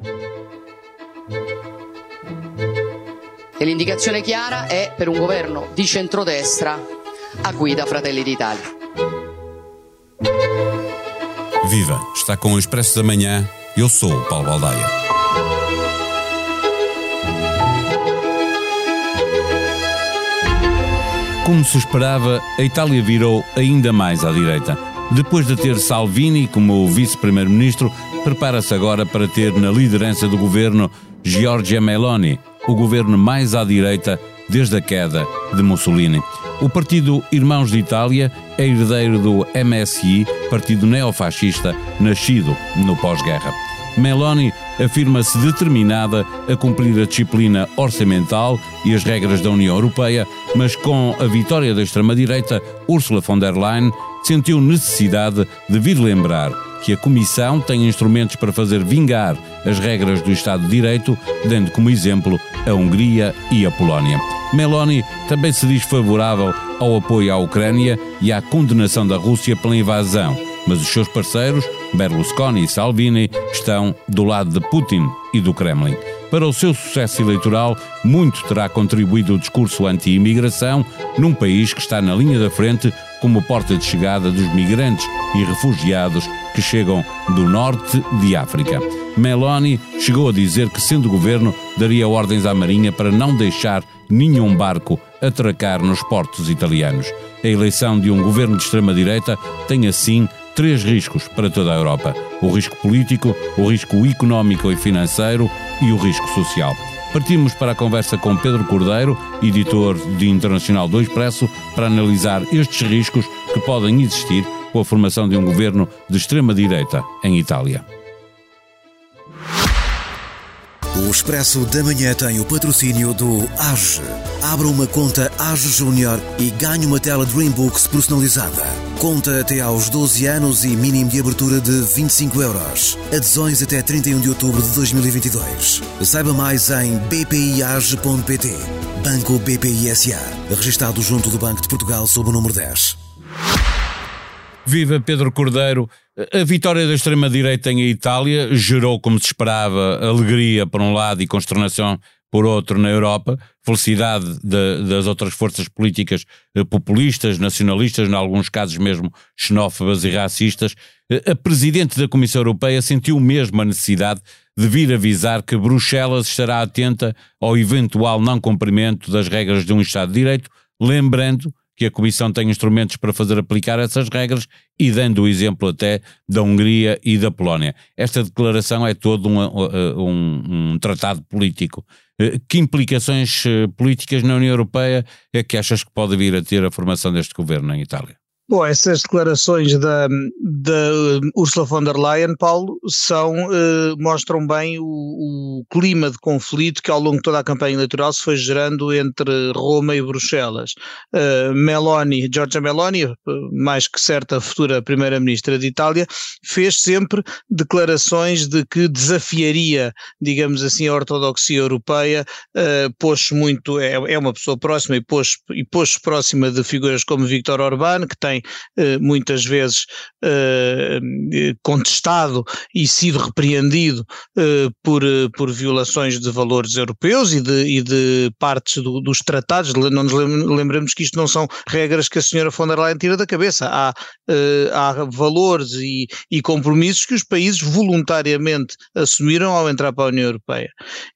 E l'indicazione chiara è per un governo di centrodestra a guida Fratelli d'Italia. Viva! Está com o Expresso da Manhã. Eu sou o Paulo Baldaia. Como se esperava, a Itália virou ainda mais à direita. Depois de ter Salvini como vice-primeiro-ministro, prepara-se agora para ter na liderança do governo Giorgia Meloni, o governo mais à direita desde a queda de Mussolini. O partido Irmãos de Itália é herdeiro do MSI, partido neofascista nascido no pós-guerra. Meloni afirma-se determinada a cumprir a disciplina orçamental e as regras da União Europeia, mas com a vitória da extrema-direita, Ursula von der Leyen sentiu necessidade de vir lembrar que a Comissão tem instrumentos para fazer vingar as regras do Estado de Direito, dando como exemplo a Hungria e a Polónia. Meloni também se diz favorável ao apoio à Ucrânia e à condenação da Rússia pela invasão, mas os seus parceiros, Berlusconi e Salvini, estão do lado de Putin e do Kremlin. Para o seu sucesso eleitoral, muito terá contribuído o discurso anti-imigração num país que está na linha da frente como porta de chegada dos migrantes e refugiados que chegam do norte de África. Meloni chegou a dizer que, sendo governo, daria ordens à Marinha para não deixar nenhum barco atracar nos portos italianos. A eleição de um governo de extrema-direita tem, assim, três riscos para toda a Europa: o risco político, o risco económico e financeiro e o risco social. Partimos para a conversa com Pedro Cordeiro, editor de Internacional do Expresso, para analisar estes riscos que podem existir com a formação de um governo de extrema-direita em Itália. O Expresso da Manhã tem o patrocínio do AGE. Abra uma conta AGE Júnior e ganhe uma tela Dreambooks personalizada. Conta até aos 12 anos e mínimo de abertura de 25 euros. Adesões até 31 de outubro de 2022. Saiba mais em bpiage.pt. Banco BPI SA. Registado junto do Banco de Portugal sob o número 10. Viva Pedro Cordeiro. A vitória da extrema-direita em Itália gerou, como se esperava, alegria por um lado e consternação por outro na Europa, felicidade de, das outras forças políticas eh, populistas, nacionalistas, em alguns casos mesmo xenófobas e racistas. Eh, a Presidente da Comissão Europeia sentiu mesmo a necessidade de vir avisar que Bruxelas estará atenta ao eventual não cumprimento das regras de um Estado de Direito, lembrando que a Comissão tem instrumentos para fazer aplicar essas regras e dando o exemplo até da Hungria e da Polónia. Esta declaração é todo um, um, um tratado político. Eh, que implicações eh, políticas na União Europeia é que achas que pode vir a ter a formação deste governo em Itália? Bom, essas declarações da, da Ursula von der Leyen, Paulo, são, eh, mostram bem o, o, clima de conflito que ao longo de toda a campanha eleitoral se foi gerando entre Roma e Bruxelas. Uh, Meloni, Giorgia Meloni, mais que certa futura primeira-ministra de Itália, fez sempre declarações de que desafiaria, digamos assim, a ortodoxia europeia, uh, pôs muito, é, é uma pessoa próxima e pôs, e pôs próxima de figuras como Viktor Orbán, que tem eh, muitas vezes eh, contestado e sido repreendido eh, por, por violações de valores europeus e de, e de partes do, dos tratados. Não nos lembremos que isto não são regras que a senhora von der Leyen tira da cabeça. Há, há valores e, e compromissos que os países voluntariamente assumiram ao entrar para a União Europeia.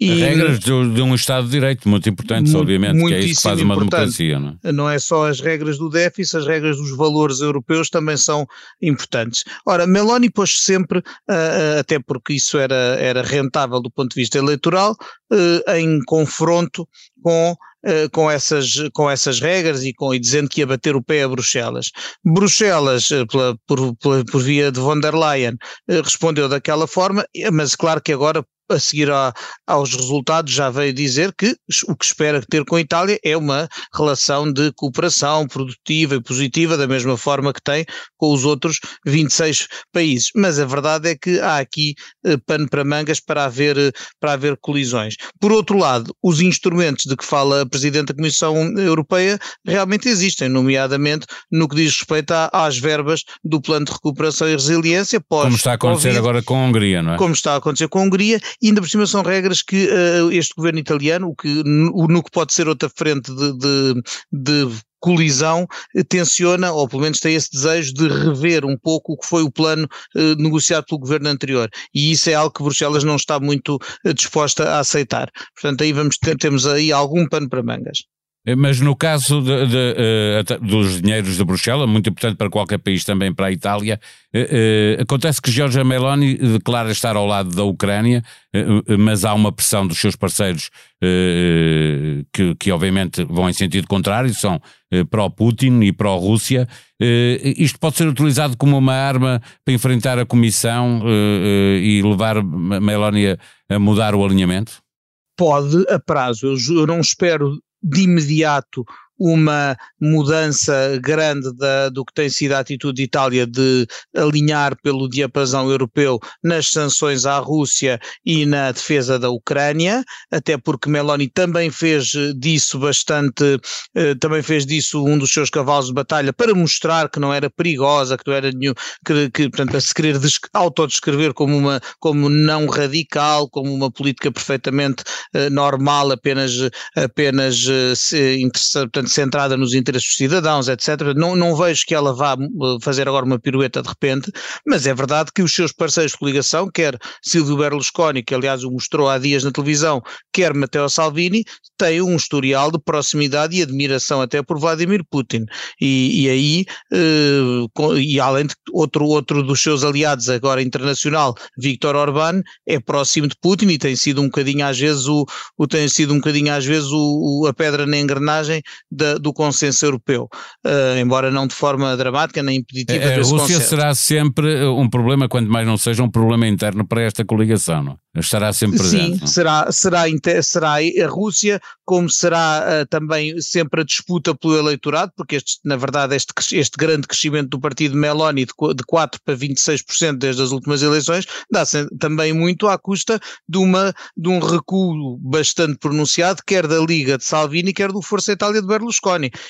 E, regras de, de, um Estado de Direito muito importantes, obviamente, que é isso que faz uma democracia. Não é? não é só as regras do déficit, as regras dos valores valores europeus também são importantes. Ora, Meloni pôs sempre, uh, até porque isso era, era rentável do ponto de vista eleitoral, uh, em confronto com com, essas, com essas regras e, com, e dizendo que ia bater o pé a Bruxelas. Bruxelas, pela, por, por, via de von der Leyen, respondeu daquela forma, mas claro que agora a seguir a, aos resultados, já veio dizer que o que espera ter com a Itália é uma relação de cooperação produtiva e positiva, da mesma forma que tem com os outros 26 países. Mas a verdade é que há aqui eh, pano para mangas para haver, eh, para haver colisões. Por outro lado, os instrumentos de que fala a Presidente da Comissão Europeia realmente existem, nomeadamente no que diz respeito às verbas do Plano de Recuperação e Resiliência. Como está a acontecer agora com a Hungria, não é? Como está a acontecer com a Hungria e ainda por cima são regras que uh, este governo italiano, o que, no, no que pode ser outra frente de, de, de colisão eh, tenciona, ou pelo menos tem esse desejo de rever um pouco o que foi o plano eh, negociado pelo governo anterior. E isso é algo que Bruxelas não está muito eh, disposta a aceitar. Portanto, aí vamos ter, temos aí algum pano para mangas. Eh, mas no caso de, de, uh, dos dinheiros de Bruxelas, muito importante para qualquer país, também para a Itália, uh, uh, acontece que Giorgia Meloni declara estar ao lado da Ucrânia, mas há uma pressão dos seus parceiros que, que, obviamente vão em sentido contrário, são pró-Putin e pró-Rússia. isto pode ser utilizado como uma arma para enfrentar a Comissão e levar Meloni a mudar o alinhamento? pode a prazo. Eu, não espero de imediato uma mudança grande da, do que tem sido a atitude de Itália de alinhar pelo diapasão europeu nas sanções à Rússia e na defesa da Ucrânia, até porque Meloni também fez disso bastante, eh, também fez disso um dos seus cavalos de batalha para mostrar que não era perigosa, que não era nenhum, que, que portanto, a se querer autodescrever como uma, como não radical, como uma política perfeitamente eh, normal, apenas, apenas eh, se, centrada nos interesses dos cidadãos, etc. Não, não vejo que ela vá uh, fazer agora uma pirueta de repente, mas é verdade que os seus parceiros de coligação, quer Silvio Berlusconi, que aliás o mostrou há dias na televisão, quer Matteo Salvini, têm um historial de proximidade e admiração até por Vladimir Putin. E, e aí, uh, e além de outro, outro dos seus aliados agora internacional, Viktor Orbán, é próximo de Putin e tem sido um bocadinho às vezes o, o tem sido um bocadinho às vezes o, o a pedra na engrenagem da, do consenso europeu, uh, embora não de forma dramática nem impeditiva a, a Rússia consenso. será sempre um problema, quanto mais não seja um problema interno para esta coligação, não? Estará sempre presente. Sim, será, será, será a Rússia, como será uh, também sempre a disputa pelo eleitorado, porque este, na verdade este, este grande crescimento do partido Meloni de, de 4 para 26% desde as últimas eleições dá também muito à custa de, uma, de um recuo bastante pronunciado, quer da Liga de Salvini, quer do Força Itália de Berlusconi.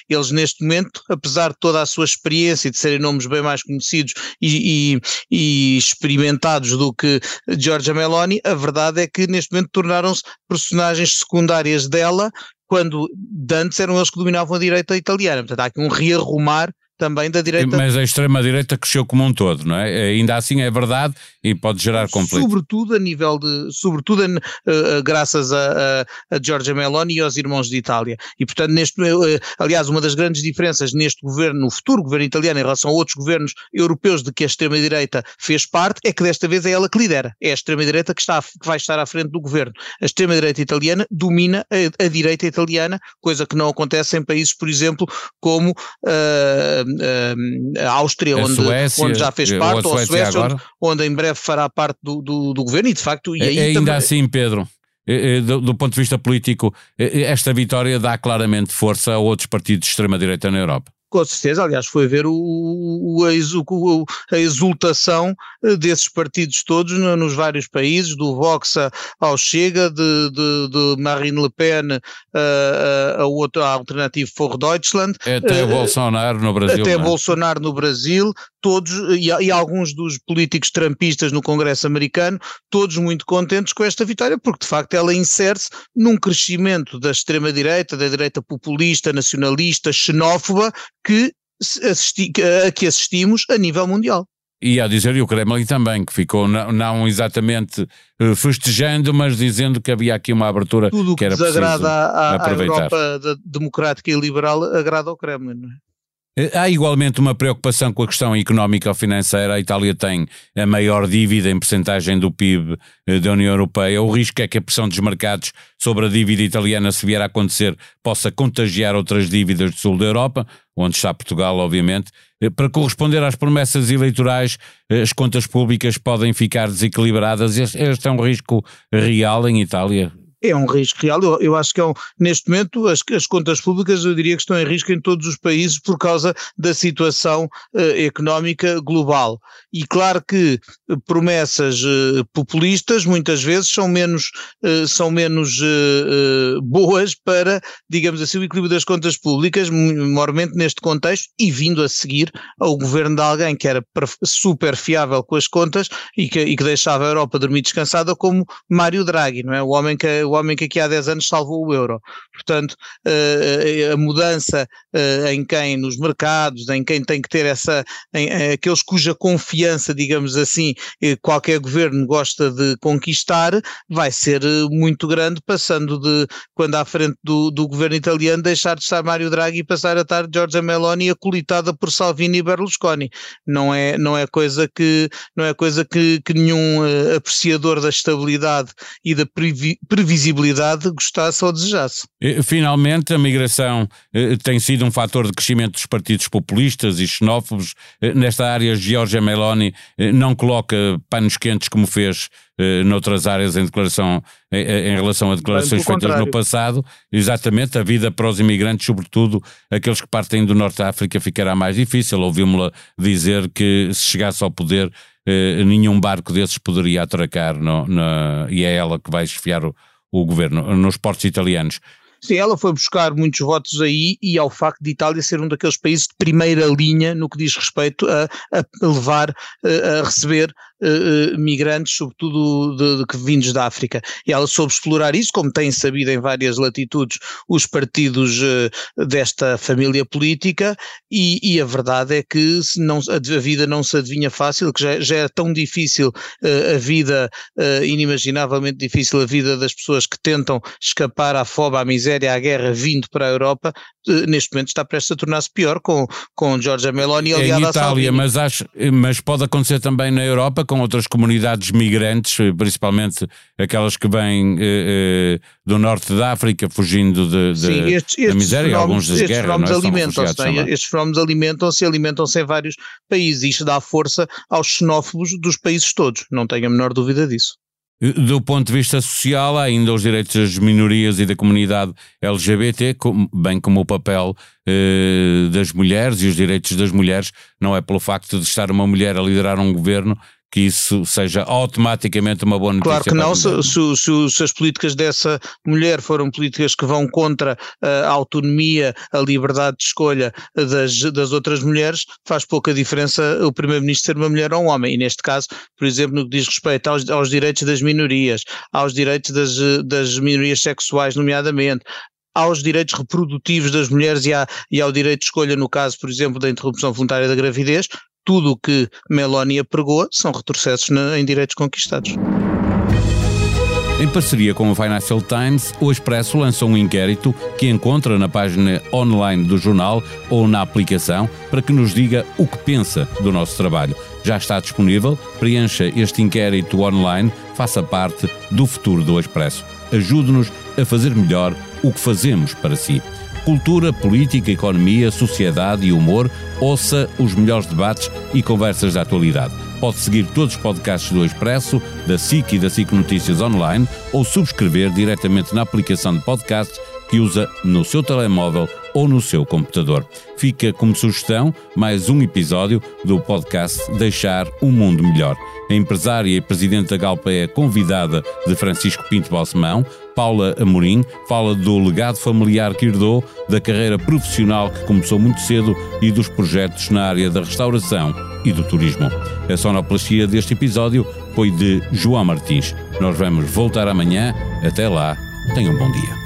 Eles neste momento, apesar de toda a sua experiência e de serem nomes bem mais conhecidos e, e, e experimentados do que Giorgia Meloni, a verdade é que neste momento tornaram-se personagens secundárias dela, quando antes eram eles que dominavam a direita italiana. Portanto, há aqui um rearrumar também da direita. Mas a extrema-direita cresceu como um todo, não é? Ainda assim é verdade e pode gerar conflito. Sobretudo a nível de, sobretudo uh, uh, graças a, a, a Giorgia Meloni e aos irmãos de Itália. E portanto, neste, uh, aliás, uma das grandes diferenças neste governo, no futuro governo italiano em relação a outros governos europeus de que a extrema-direita fez parte, é que desta vez é ela que lidera. É a extrema-direita que, está, que vai estar à frente do governo. A extrema-direita italiana domina a, a, direita italiana, coisa que não acontece em países, por exemplo, como uh, a Áustria, a onde, Suécia, onde, já fez parte, ou a Suécia, onde, onde, em breve fará parte do, do, do governo, e de facto. E aí Ainda também... assim, Pedro. Do, do, ponto de vista político, esta vitória dá claramente força a outros partidos de extrema-direita na Europa. Com certeza, aliás, foi ver o, o, o, a exultação eh, desses partidos todos nos vários países, do Vox ao Chega, de, de, de Marine Le Pen a, a, a outra alternativa for Deutschland. Até uh, Bolsonaro no Brasil. Até não? É? Bolsonaro no Brasil, todos, e, e, alguns dos políticos trampistas no Congresso americano, todos muito contentes com esta vitória, porque de facto ela insere-se num crescimento da extrema-direita, da direita populista, nacionalista, xenófoba, que assisti, a que assistimos a nível mundial. E a dizer, e o Kremlin também, que ficou não, não, exatamente eh, festejando, mas dizendo que havia aqui uma abertura Tudo que era preciso desagrada à, à Europa democrática e liberal agrada ao Kremlin. Não é? Eh, há igualmente uma preocupação com a questão económica ou financeira. A Itália tem a maior dívida em percentagem do PIB eh, da União Europeia. O risco é que a pressão dos mercados sobre a dívida italiana, se vier a acontecer, possa contagiar outras dívidas do sul da Europa, onde está Portugal, obviamente. Eh, para corresponder às promessas eleitorais, as contas públicas podem ficar desequilibradas. Este é um risco real em Itália? É um risco real. Eu, eu acho que é um, neste momento as, as, contas públicas eu diria que estão em risco em todos os países por causa da situação uh, económica global. E claro que promessas uh, populistas muitas vezes são menos, uh, são menos boas para, digamos assim, o equilíbrio das contas públicas, maiormente neste contexto, e vindo a seguir ao governo de alguém que era super fiável com as contas e que, e que deixava a Europa dormir descansada, como Mário Draghi, não é? O homem que, o homem que aqui há 10 anos salvou o euro. Portanto, uh, a mudança uh, em quem, nos mercados, em quem tem que ter essa, em, aqueles cuja confiança, digamos assim, qualquer governo gosta de conquistar, vai ser muito grande, passando de, quando à frente do, do governo italiano, deixar de estar Mário Draghi e passar a estar Giorgia Meloni acolitada por Salvini e Berlusconi. Não é, não é coisa que, não é coisa que, que nenhum apreciador da estabilidade e da previsibilidade gostasse ou desejasse. Finalmente, a migração eh, tem sido um fator de crescimento dos partidos populistas e xenófobos. Eh, nesta área, Giorgia Meloni não coloca panos quentes como fez noutras áreas em declaração em, relação a declarações feitas no passado, exatamente a vida para os imigrantes, sobretudo aqueles que partem do Norte da África, ficará mais difícil. Ouvimos-la dizer que se chegasse ao poder eh, nenhum barco desses poderia atracar no, no, e é ela que vai esfiar o, o governo nos portos italianos. Sim, ela foi buscar muitos votos aí e ao facto de Itália ser um daqueles países de primeira linha no que diz respeito a, a levar, a receber uh, migrantes, sobretudo de, de, que vindos da África. E ela soube explorar isso, como tem sabido em várias latitudes os partidos uh, desta família política, e, e, a verdade é que não, a, vida não se adivinha fácil, que já, já é tão difícil uh, a vida, inimaginavelmente difícil a vida das pessoas que tentam escapar à fome, à miséria, à guerra, vindo para a Europa, neste momento está prestes a tornar-se pior com, com Giorgia Meloni aliada em Itália, mas, acho, mas pode acontecer também na Europa com outras comunidades migrantes, principalmente aquelas que vêm eh, eh, do norte da África, fugindo de, de Sim, estes, estes da miséria e alguns das estes guerras. Não é? alimentam-se, é? estes fenómenos alimentam-se e alimentam-se em vários países. Isto dá força aos xenófobos dos países todos, não tenho a menor dúvida disso. Do ponto de vista social, há ainda os direitos das minorias e da comunidade LGBT, bem como o papel eh, das mulheres e os direitos das mulheres. Não é pelo facto de estar uma mulher a liderar um governo que isso seja automaticamente uma boa notícia. Claro que não, se, se, se, as políticas dessa mulher foram políticas que vão contra a autonomia, a liberdade de escolha das, das outras mulheres, faz pouca diferença o Primeiro-Ministro ser uma mulher ou um homem. E neste caso, por exemplo, no que diz respeito aos, aos direitos das minorias, aos direitos das, das minorias sexuais, nomeadamente, aos direitos reprodutivos das mulheres e, à, e, ao direito de escolha, no caso, por exemplo, da interrupção voluntária da gravidez, tudo o que Meloni pregou são retrocessos em direitos conquistados. Em parceria com o Financial Times, o Expresso lançou um inquérito que encontra na página online do jornal ou na aplicação para que nos diga o que pensa do nosso trabalho. Já está disponível, preencha este inquérito online, faça parte do futuro do Expresso. Ajude-nos a fazer melhor o que fazemos para si. Cultura, política, economia, sociedade e humor, ouça os melhores debates e conversas da atualidade. Pode seguir todos os podcasts do Expresso, da SIC e da SIC Notícias Online ou subscrever diretamente na aplicação de podcast que usa no seu telemóvel ou no seu computador. Fica como sugestão mais um episódio do podcast Deixar um Mundo Melhor. A empresária e presidente da Galpa é convidada de Francisco Pinto Balsemão. Paula Amorim fala do legado familiar que herdou, da carreira profissional que começou muito cedo e dos projetos na área da restauração e do turismo. A sonoplastia deste episódio foi de João Martins. Nós vamos voltar amanhã. Até lá, tenham um bom dia.